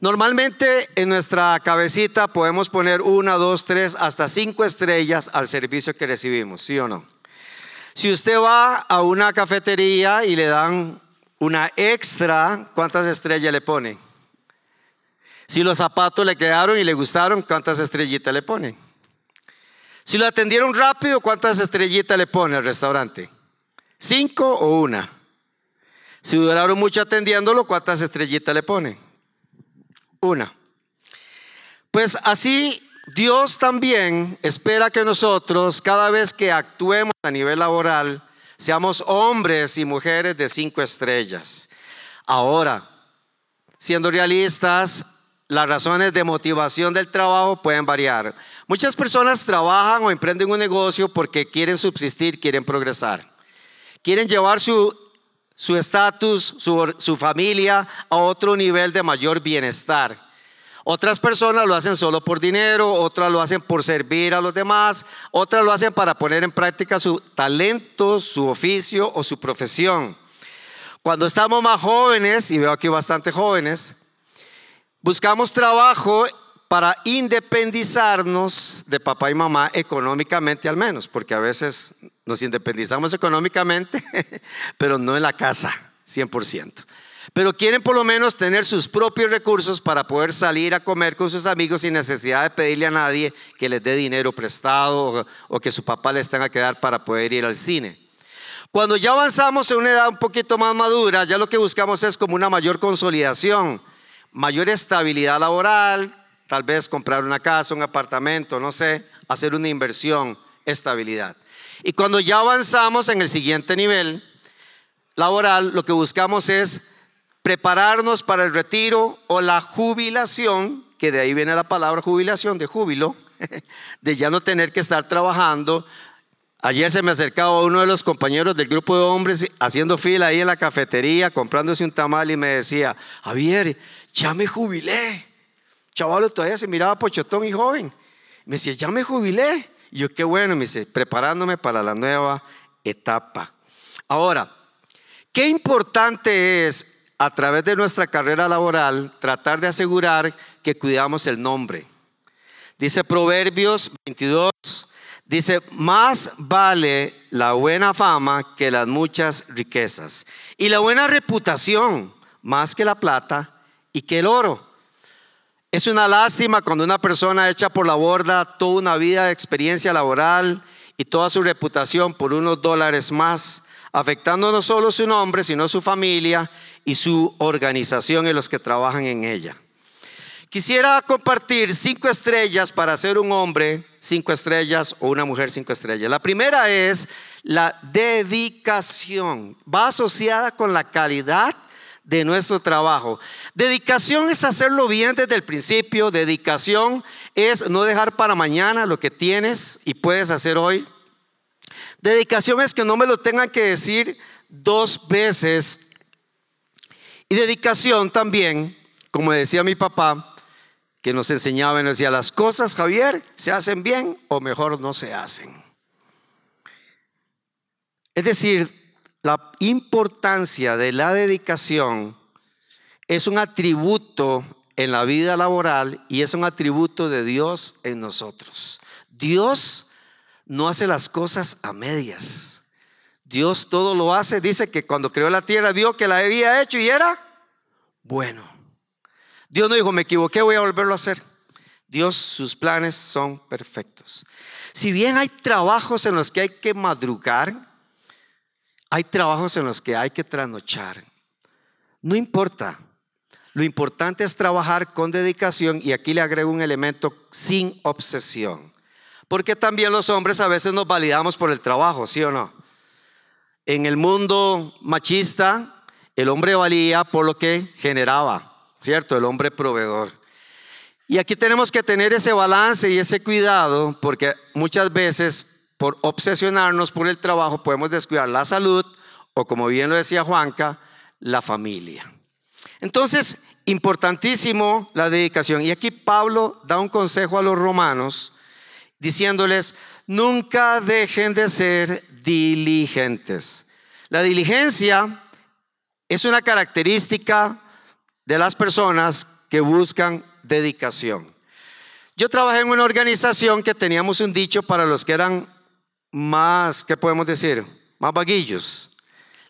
normalmente en nuestra cabecita podemos poner una, dos, tres, hasta cinco estrellas al servicio que recibimos, ¿sí o no? Si usted va a una cafetería y le dan una extra, ¿cuántas estrellas le pone? Si los zapatos le quedaron y le gustaron, ¿cuántas estrellitas le pone? Si lo atendieron rápido, ¿cuántas estrellitas le pone al restaurante? ¿Cinco o una? Si duraron mucho atendiéndolo, ¿cuántas estrellitas le pone? Una. Pues así Dios también espera que nosotros, cada vez que actuemos a nivel laboral, seamos hombres y mujeres de cinco estrellas. Ahora, siendo realistas, las razones de motivación del trabajo pueden variar. Muchas personas trabajan o emprenden un negocio porque quieren subsistir, quieren progresar. Quieren llevar su estatus, su, su familia a otro nivel de mayor bienestar. Otras personas lo hacen solo por dinero, otras lo hacen por servir a los demás, otras lo hacen para poner en práctica su talento, su oficio o su profesión. Cuando estamos más jóvenes, y veo aquí bastante jóvenes, Buscamos trabajo para independizarnos de papá y mamá económicamente al menos, porque a veces nos independizamos económicamente, pero no en la casa, 100%. Pero quieren por lo menos tener sus propios recursos para poder salir a comer con sus amigos sin necesidad de pedirle a nadie que les dé dinero prestado o, que su papá les tenga que dar para poder ir al cine. Cuando ya avanzamos en una edad un poquito más madura, ya lo que buscamos es como una mayor consolidación mayor estabilidad laboral, tal vez comprar una casa, un apartamento, no sé, hacer una inversión, estabilidad. Y cuando ya avanzamos en el siguiente nivel laboral, lo que buscamos es prepararnos para el retiro o la jubilación, que de ahí viene la palabra jubilación, de júbilo, de ya no tener que estar trabajando. Ayer se me acercaba uno de los compañeros del grupo de hombres haciendo fila ahí en la cafetería, comprándose un tamal y me decía, Javier, ya me jubilé. Chavalo todavía se miraba pochotón y joven. Me decía, ya me jubilé. Y yo, qué bueno, me dice, preparándome para la nueva etapa. Ahora, qué importante es a través de nuestra carrera laboral tratar de asegurar que cuidamos el nombre. Dice Proverbios 22, dice, más vale la buena fama que las muchas riquezas y la buena reputación más que la plata y que el oro. Es una lástima cuando una persona echa por la borda toda una vida de experiencia laboral y toda su reputación por unos dólares más, afectando no solo su nombre, sino su familia y su organización y los que trabajan en ella. Quisiera compartir cinco estrellas para ser un hombre cinco estrellas o una mujer cinco estrellas. La primera es la dedicación. Va asociada con la calidad de nuestro trabajo. Dedicación es hacerlo bien desde el principio. Dedicación es no dejar para mañana lo que tienes y puedes hacer hoy. Dedicación es que no me lo tengan que decir dos veces. Y dedicación también, como decía mi papá, que nos enseñaba y nos decía, las cosas, Javier, se hacen bien o mejor no se hacen. Es decir, la importancia de la dedicación es un atributo en la vida laboral y es un atributo de Dios en nosotros. Dios no hace las cosas a medias. Dios todo lo hace. Dice que cuando creó la tierra vio que la había hecho y era bueno. Dios no dijo, me equivoqué, voy a volverlo a hacer. Dios, sus planes son perfectos. Si bien hay trabajos en los que hay que madrugar, hay trabajos en los que hay que trasnochar. No importa. Lo importante es trabajar con dedicación y aquí le agrego un elemento sin obsesión. Porque también los hombres a veces nos validamos por el trabajo, ¿sí o no? En el mundo machista, el hombre valía por lo que generaba, ¿cierto? El hombre proveedor. Y aquí tenemos que tener ese balance y ese cuidado porque muchas veces por obsesionarnos por el trabajo, podemos descuidar la salud o, como bien lo decía Juanca, la familia. Entonces, importantísimo la dedicación. Y aquí Pablo da un consejo a los romanos diciéndoles, nunca dejen de ser diligentes. La diligencia es una característica de las personas que buscan dedicación. Yo trabajé en una organización que teníamos un dicho para los que eran más, ¿qué podemos decir? Más vaguillos.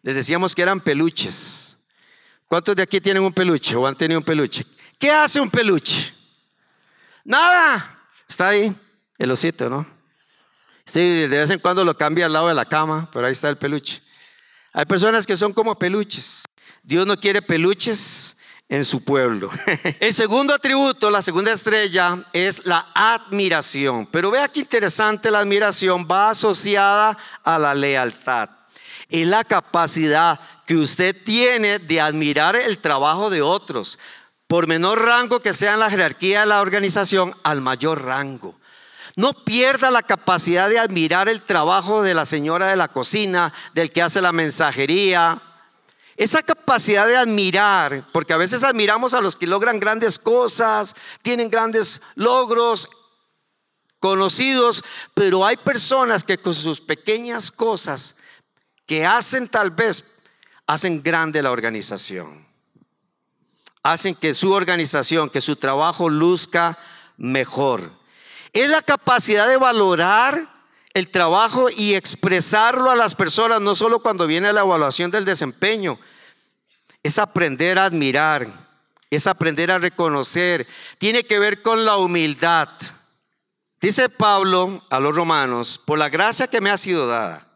Les decíamos que eran peluches. ¿Cuántos de aquí tienen un peluche o han tenido un peluche? ¿Qué hace un peluche? Nada. Está ahí, el osito, ¿no? Sí, de vez en cuando lo cambia al lado de la cama, pero ahí está el peluche. Hay personas que son como peluches. Dios no quiere peluches en su pueblo. El segundo atributo, la segunda estrella, es la admiración. Pero vea qué interesante la admiración va asociada a la lealtad. Es la capacidad que usted tiene de admirar el trabajo de otros, por menor rango que sea en la jerarquía de la organización, al mayor rango. No pierda la capacidad de admirar el trabajo de la señora de la cocina, del que hace la mensajería. Esa capacidad de admirar, porque a veces admiramos a los que logran grandes cosas, tienen grandes logros conocidos, pero hay personas que con sus pequeñas cosas que hacen tal vez, hacen grande la organización. Hacen que su organización, que su trabajo luzca mejor es la capacidad de valorar el trabajo y expresarlo a las personas, no solo cuando viene la evaluación del desempeño. Es aprender a admirar, es aprender a reconocer. Tiene que ver con la humildad. Dice Pablo a los romanos, por la gracia que me ha sido dada,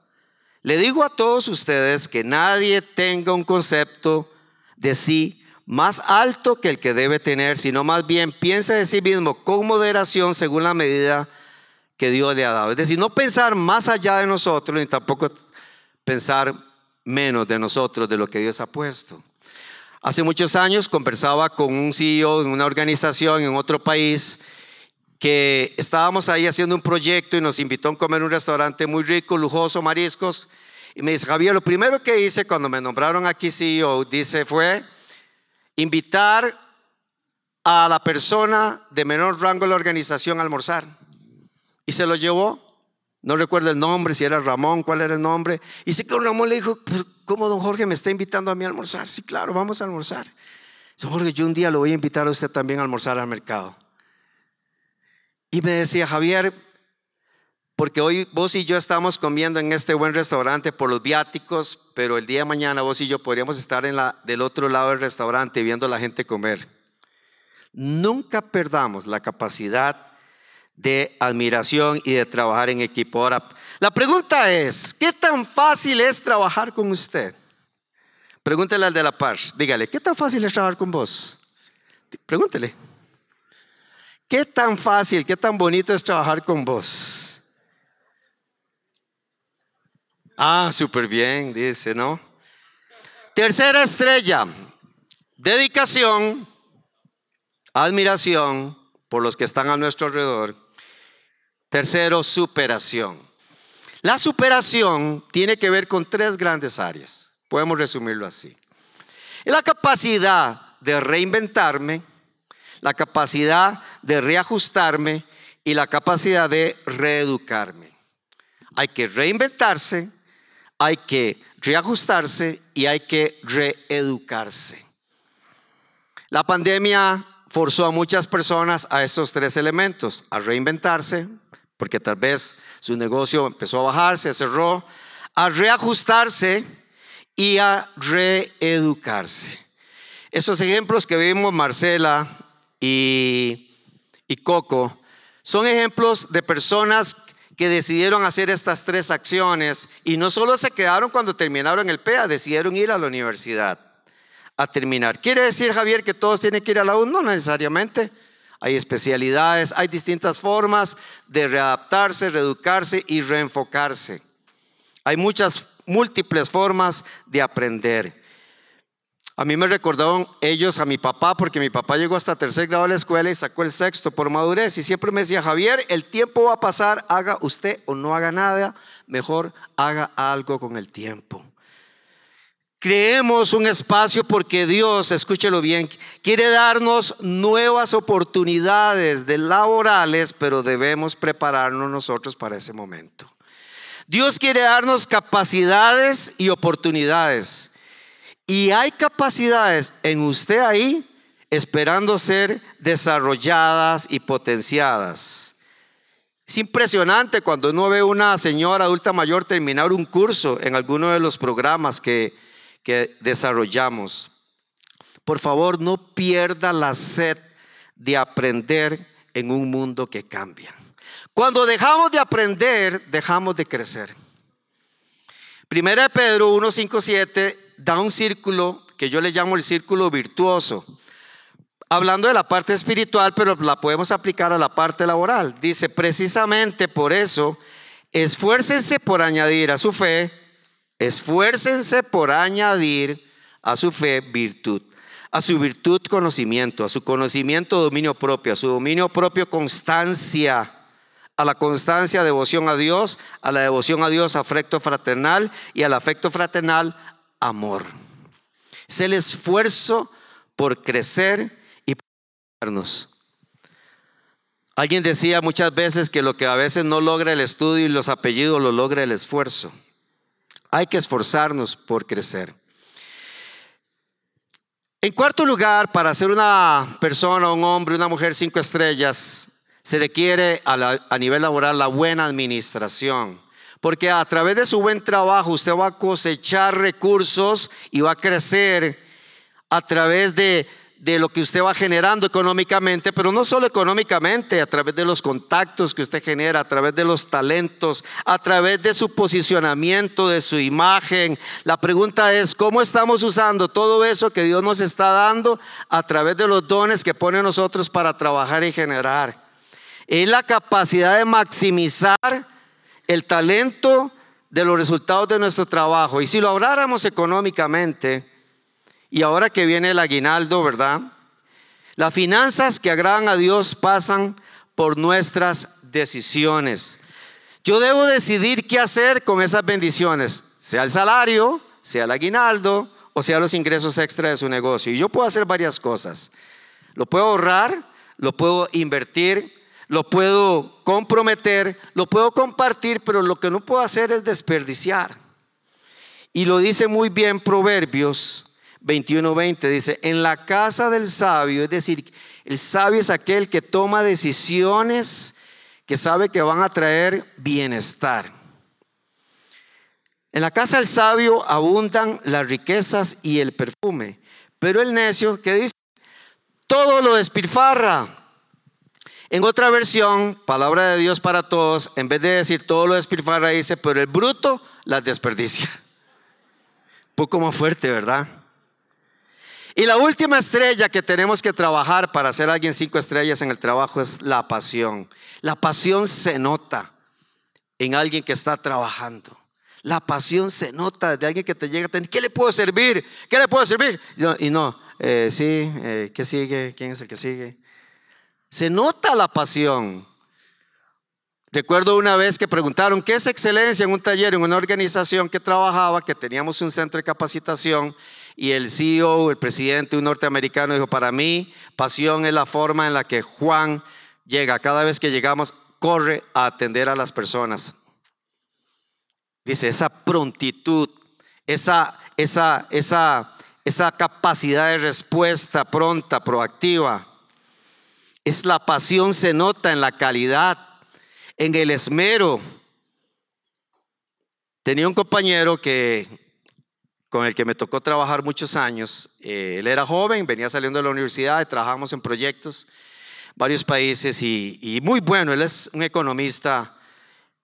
le digo a todos ustedes que nadie tenga un concepto de sí más alto que el que debe tener, sino más bien piensa de sí mismo con moderación según la medida Dios le ha dado. Es decir, no pensar más allá de nosotros ni tampoco pensar menos de nosotros, de lo que Dios ha puesto. Hace muchos años conversaba con un CEO de una organización en otro país que estábamos ahí haciendo un proyecto y nos invitó a comer en un restaurante muy rico, lujoso, mariscos. Y me dice, Javier, lo primero que hice cuando me nombraron aquí CEO, dice, fue invitar a la persona de menor rango de la organización a almorzar. Y se lo llevó. No recuerdo el nombre, si era Ramón, cuál era el nombre. Y sé que Ramón le dijo, ¿cómo don Jorge me está invitando a mí a almorzar? Sí, claro, vamos a almorzar. Don Jorge, yo un día lo voy a invitar a usted también a almorzar al mercado. Y me decía, Javier, porque hoy vos y yo estamos comiendo en este buen restaurante por los viáticos, pero el día de mañana vos y yo podríamos estar en la, del otro lado del restaurante viendo a la gente comer. Nunca perdamos la capacidad de admiración y de trabajar en equipo. Ahora, la pregunta es, ¿qué tan fácil es trabajar con usted? Pregúntele al de la paz, dígale, ¿qué tan fácil es trabajar con vos? Pregúntele. ¿Qué tan fácil, qué tan bonito es trabajar con vos? Ah, súper bien, dice, ¿no? Tercera estrella, dedicación, admiración por los que están a nuestro alrededor. Tercero, superación. La superación tiene que ver con tres grandes áreas. Podemos resumirlo así. La capacidad de reinventarme, la capacidad de reajustarme y la capacidad de reeducarme. Hay que reinventarse, hay que reajustarse y hay que reeducarse. La pandemia forzó a muchas personas a estos tres elementos, a reinventarse, porque tal vez su negocio empezó a bajar, se cerró, a reajustarse y a reeducarse. Esos ejemplos que vimos Marcela y, Coco son ejemplos de personas que decidieron hacer estas tres acciones y no solo se quedaron cuando terminaron el PEA, decidieron ir a la universidad a terminar. ¿Quiere decir, Javier, que todos tienen que ir a la U? No necesariamente. Hay especialidades, hay distintas formas de readaptarse, reeducarse y reenfocarse. Hay muchas múltiples formas de aprender. A mí me recordaron ellos a mi papá, porque mi papá llegó hasta tercer grado de la escuela y sacó el sexto por madurez. Y siempre me decía, Javier, el tiempo va a pasar, haga usted o no haga nada, mejor haga algo con el tiempo. Creemos un espacio porque Dios, escúchelo bien, quiere darnos nuevas oportunidades de laborales, pero debemos prepararnos nosotros para ese momento. Dios quiere darnos capacidades y oportunidades. Y hay capacidades en usted ahí esperando ser desarrolladas y potenciadas. Es impresionante cuando uno ve una señora adulta mayor terminar un curso en alguno de los programas que, que desarrollamos. Por favor, no pierda la sed de aprender en un mundo que cambia. Cuando dejamos de aprender, dejamos de crecer. Primera de Pedro 1, 5, 7 da un círculo que yo le llamo el círculo virtuoso. Hablando de la parte espiritual, pero la podemos aplicar a la parte laboral. Dice, precisamente por eso, esfuércense por añadir a su fe, esfuércense por añadir a su fe virtud, a su virtud conocimiento, a su conocimiento dominio propio, a su dominio propio constancia, a la constancia devoción a Dios, a la devoción a Dios afecto fraternal y al afecto fraternal amor. Es el esfuerzo por crecer y por Alguien decía muchas veces que lo que a veces no logra el estudio y los apellidos lo logra el esfuerzo. Hay que esforzarnos por crecer. En cuarto lugar, para ser una persona, un hombre, una mujer cinco estrellas, se requiere a, nivel laboral la buena administración. Porque a través de su buen trabajo usted va a cosechar recursos y va a crecer a través de, lo que usted va generando económicamente, pero no solo económicamente, a través de los contactos que usted genera, a través de los talentos, a través de su posicionamiento, de su imagen. La pregunta es, ¿cómo estamos usando todo eso que Dios nos está dando a través de los dones que pone nosotros para trabajar y generar? Es la capacidad de maximizar el talento de los resultados de nuestro trabajo. Y si lo habláramos económicamente, y ahora que viene el aguinaldo, ¿verdad? Las finanzas que agradan a Dios pasan por nuestras decisiones. Yo debo decidir qué hacer con esas bendiciones, sea el salario, sea el aguinaldo o sea los ingresos extra de su negocio. Y yo puedo hacer varias cosas. Lo puedo ahorrar, lo puedo invertir, lo puedo comprometer, lo puedo compartir, pero lo que no puedo hacer es desperdiciar. Y lo dice muy bien Proverbios 21:20, dice, en la casa del sabio, es decir, el sabio es aquel que toma decisiones que sabe que van a traer bienestar. En la casa del sabio abundan las riquezas y el perfume, pero el necio, ¿qué dice? Todo lo despilfarra en otra versión, palabra de Dios para todos, en vez de decir todo lo despilfarra, dice, pero el bruto las desperdicia. poco más fuerte, ¿verdad? Y la última estrella que tenemos que trabajar para ser alguien cinco estrellas en el trabajo es la pasión. La pasión se nota en alguien que está trabajando. La pasión se nota de alguien que te llega a tener, ¿qué le puedo servir? ¿Qué le puedo servir? Y no, eh, sí, eh, ¿qué sigue? ¿Quién es el que sigue? Se nota la pasión. Recuerdo una vez que preguntaron, ¿qué es excelencia en un taller, en una organización que trabajaba, que teníamos un centro de capacitación? Y el CEO, el presidente, un norteamericano, dijo, para mí, pasión es la forma en la que Juan llega. Cada vez que llegamos, corre a atender a las personas. Dice, esa prontitud, esa, esa, esa, esa capacidad de respuesta pronta, proactiva. Es la pasión, se nota en la calidad, en el esmero. Tenía un compañero que con el que me tocó trabajar muchos años. Eh, él era joven, venía saliendo de la universidad, trabajamos en proyectos, varios países y, muy bueno. Él es un economista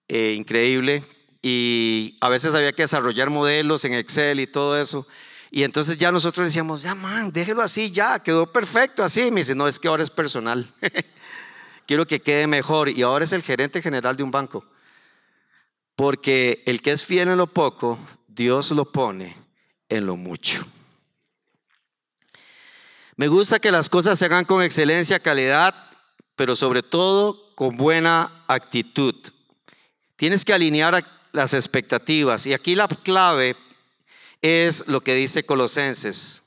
eh, increíble y a veces había que desarrollar modelos en Excel y todo eso. Y entonces ya nosotros decíamos, ya man, déjelo así, ya, quedó perfecto así. Me dice, no, es que ahora es personal. Quiero que quede mejor. Y ahora es el gerente general de un banco. Porque el que es fiel en lo poco, Dios lo pone en lo mucho. Me gusta que las cosas se hagan con excelencia, calidad, pero sobre todo con buena actitud. Tienes que alinear las expectativas. Y aquí la clave es lo que dice Colosenses.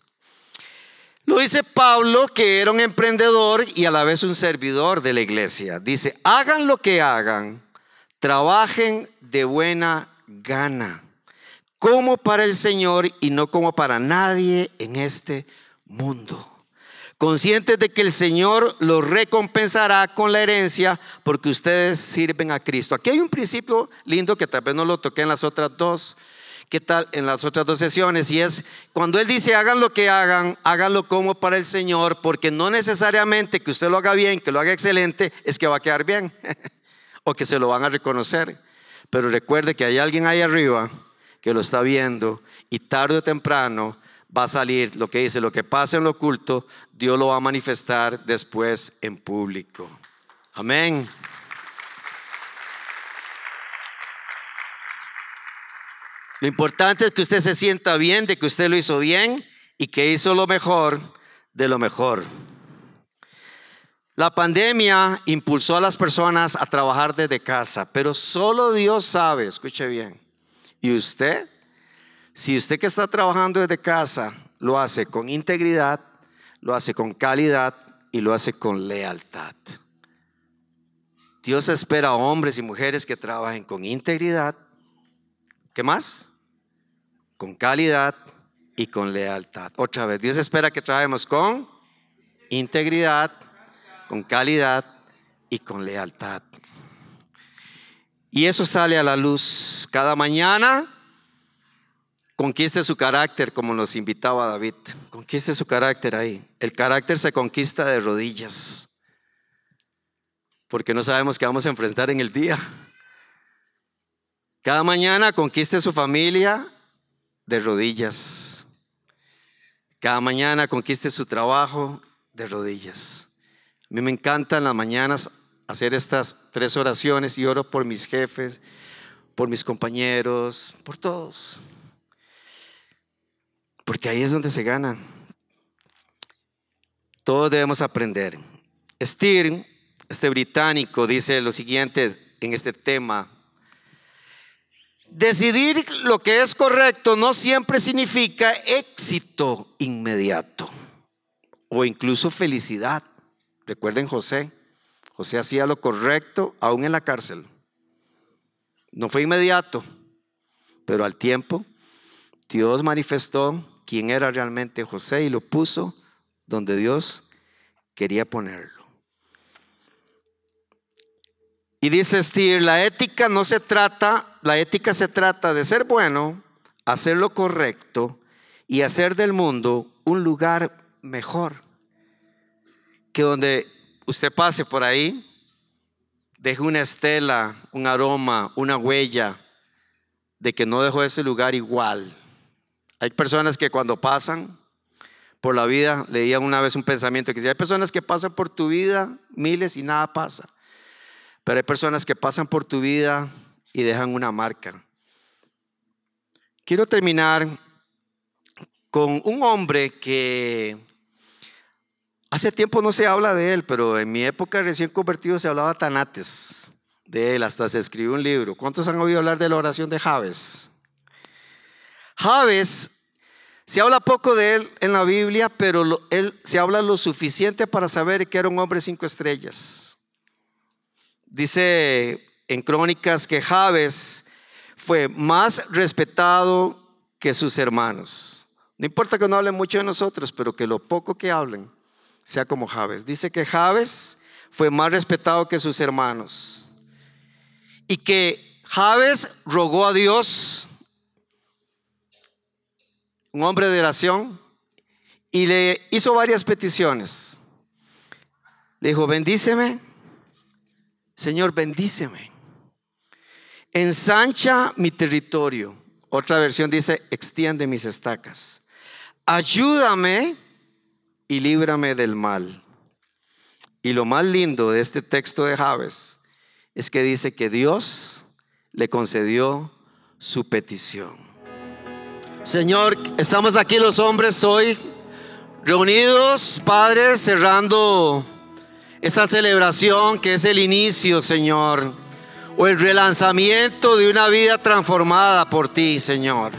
Lo dice Pablo, que era un emprendedor y a la vez un servidor de la iglesia. Dice, hagan lo que hagan, trabajen de buena gana, como para el Señor y no como para nadie en este mundo. Conscientes de que el Señor los recompensará con la herencia porque ustedes sirven a Cristo. Aquí hay un principio lindo que tal vez no lo toqué en las otras dos ¿Qué tal en las otras dos sesiones? Y es cuando Él dice, hagan lo que hagan, háganlo como para el Señor, porque no necesariamente que usted lo haga bien, que lo haga excelente, es que va a quedar bien, o que se lo van a reconocer. Pero recuerde que hay alguien ahí arriba que lo está viendo y tarde o temprano va a salir lo que dice, lo que pasa en lo oculto, Dios lo va a manifestar después en público. Amén. Lo importante es que usted se sienta bien de que usted lo hizo bien y que hizo lo mejor de lo mejor. La pandemia impulsó a las personas a trabajar desde casa, pero solo Dios sabe, escuche bien. ¿Y usted? Si usted que está trabajando desde casa lo hace con integridad, lo hace con calidad y lo hace con lealtad. Dios espera a hombres y mujeres que trabajen con integridad, ¿Qué más? Con calidad y con lealtad. Otra vez, Dios espera que trabajemos con integridad, con calidad y con lealtad. Y eso sale a la luz cada mañana. Conquiste su carácter como nos invitaba David. Conquiste su carácter ahí. El carácter se conquista de rodillas. Porque no sabemos qué vamos a enfrentar en el día. Cada mañana conquiste su familia de rodillas. Cada mañana conquiste su trabajo de rodillas. A mí me encantan las mañanas hacer estas tres oraciones y oro por mis jefes, por mis compañeros, por todos. Porque ahí es donde se gana. Todos debemos aprender. Stir, este británico, dice lo siguiente en este tema Decidir lo que es correcto no siempre significa éxito inmediato o incluso felicidad. Recuerden José. José hacía lo correcto aún en la cárcel. No fue inmediato, pero al tiempo Dios manifestó quién era realmente José y lo puso donde Dios quería ponerlo. Y dice Steer, la ética no se trata, la ética se trata de ser bueno, hacer lo correcto y hacer del mundo un lugar mejor. Que donde usted pase por ahí, deje una estela, un aroma, una huella de que no dejó ese lugar igual. Hay personas que cuando pasan por la vida, leía una vez un pensamiento que decía, hay personas que pasan por tu vida miles y nada pasa. Pero hay personas que pasan por tu vida y dejan una marca. Quiero terminar con un hombre que hace tiempo no se habla de él, pero en mi época recién convertido se hablaba tanates de él, hasta se escribió un libro. ¿Cuántos han oído hablar de la oración de Javes? Javes, se habla poco de él en la Biblia, pero él se habla lo suficiente para saber que era un hombre cinco estrellas. Dice en Crónicas que Javes fue más respetado que sus hermanos. No importa que no hablen mucho de nosotros, pero que lo poco que hablen sea como Javes. Dice que Javes fue más respetado que sus hermanos. Y que Javes rogó a Dios, un hombre de oración, y le hizo varias peticiones. Le dijo, bendíceme Señor, bendíceme. Ensancha mi territorio. Otra versión dice, extiende mis estacas. Ayúdame y líbrame del mal. Y lo más lindo de este texto de Javes es que dice que Dios le concedió su petición. Señor, estamos aquí los hombres hoy Reunidos, padres, cerrando esta celebración que es el inicio, Señor, o el relanzamiento de una vida transformada por ti, Señor.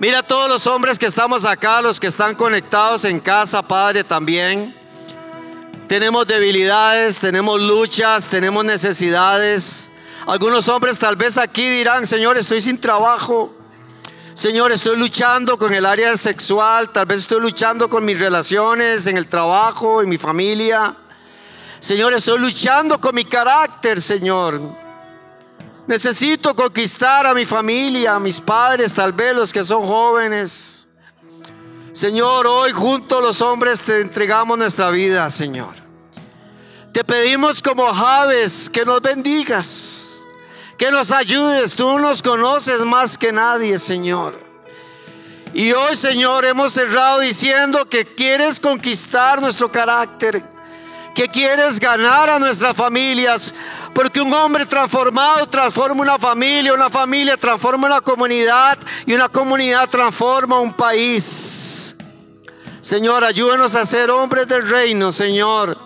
Mira a todos los hombres que estamos acá, los que están conectados en casa, Padre, también. Tenemos debilidades, tenemos luchas, tenemos necesidades. Algunos hombres tal vez aquí dirán, Señor, estoy sin trabajo. Señor, estoy luchando con el área sexual, tal vez estoy luchando con mis relaciones en el trabajo, en mi familia. Señor, estoy luchando con mi carácter, Señor. Necesito conquistar a mi familia, a mis padres, tal vez los que son jóvenes. Señor, hoy junto a los hombres te entregamos nuestra vida, Señor. Te pedimos como Javes que nos bendigas, que nos ayudes. Tú nos conoces más que nadie, Señor. Y hoy, Señor, hemos cerrado diciendo que quieres conquistar nuestro carácter que quieres ganar a nuestras familias, porque un hombre transformado transforma una familia, una familia transforma una comunidad y una comunidad transforma un país. Señor, ayúdanos a ser hombres del reino, Señor,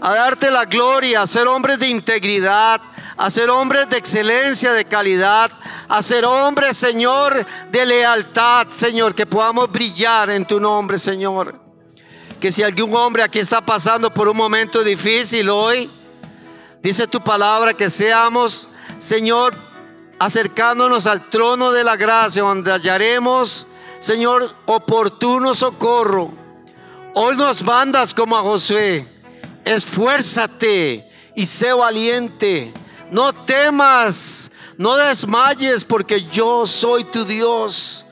a darte la gloria, a ser hombres de integridad, a ser hombres de excelencia, de calidad, a ser hombres, Señor, de lealtad, Señor, que podamos brillar en tu nombre, Señor que si algún hombre aquí está pasando por un momento difícil hoy, dice tu palabra que seamos, Señor, acercándonos al trono de la gracia, donde hallaremos, Señor, oportuno socorro. Hoy nos mandas como a Josué, esfuérzate y sé valiente. No temas, no desmayes, porque yo soy tu Dios.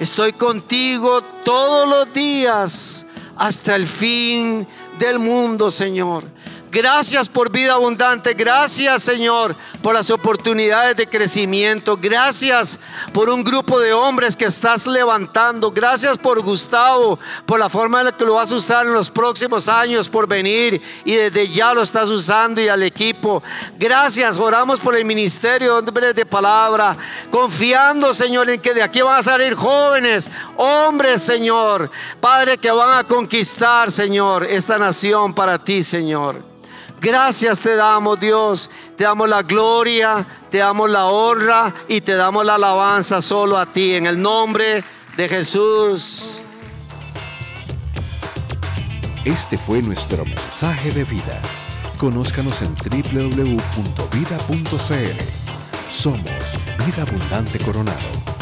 Estoy contigo todos los días hasta el fin del mundo, Señor. Gracias por vida abundante. Gracias, Señor, por las oportunidades de crecimiento. Gracias por un grupo de hombres que estás levantando. Gracias por Gustavo, por la forma en la que lo vas a usar en los próximos años por venir y desde ya lo estás usando y al equipo. Gracias, oramos por el ministerio de hombres de palabra, confiando, Señor, en que de aquí van a salir jóvenes, hombres, Señor, Padre, que van a conquistar, Señor, esta nación para ti, Señor. Gracias te damos, Dios. Te damos la gloria, te damos la honra y te damos la alabanza solo a ti. En el nombre de Jesús. Este fue nuestro mensaje de vida. Conózcanos en www.vida.cl. Somos Vida Abundante Coronado.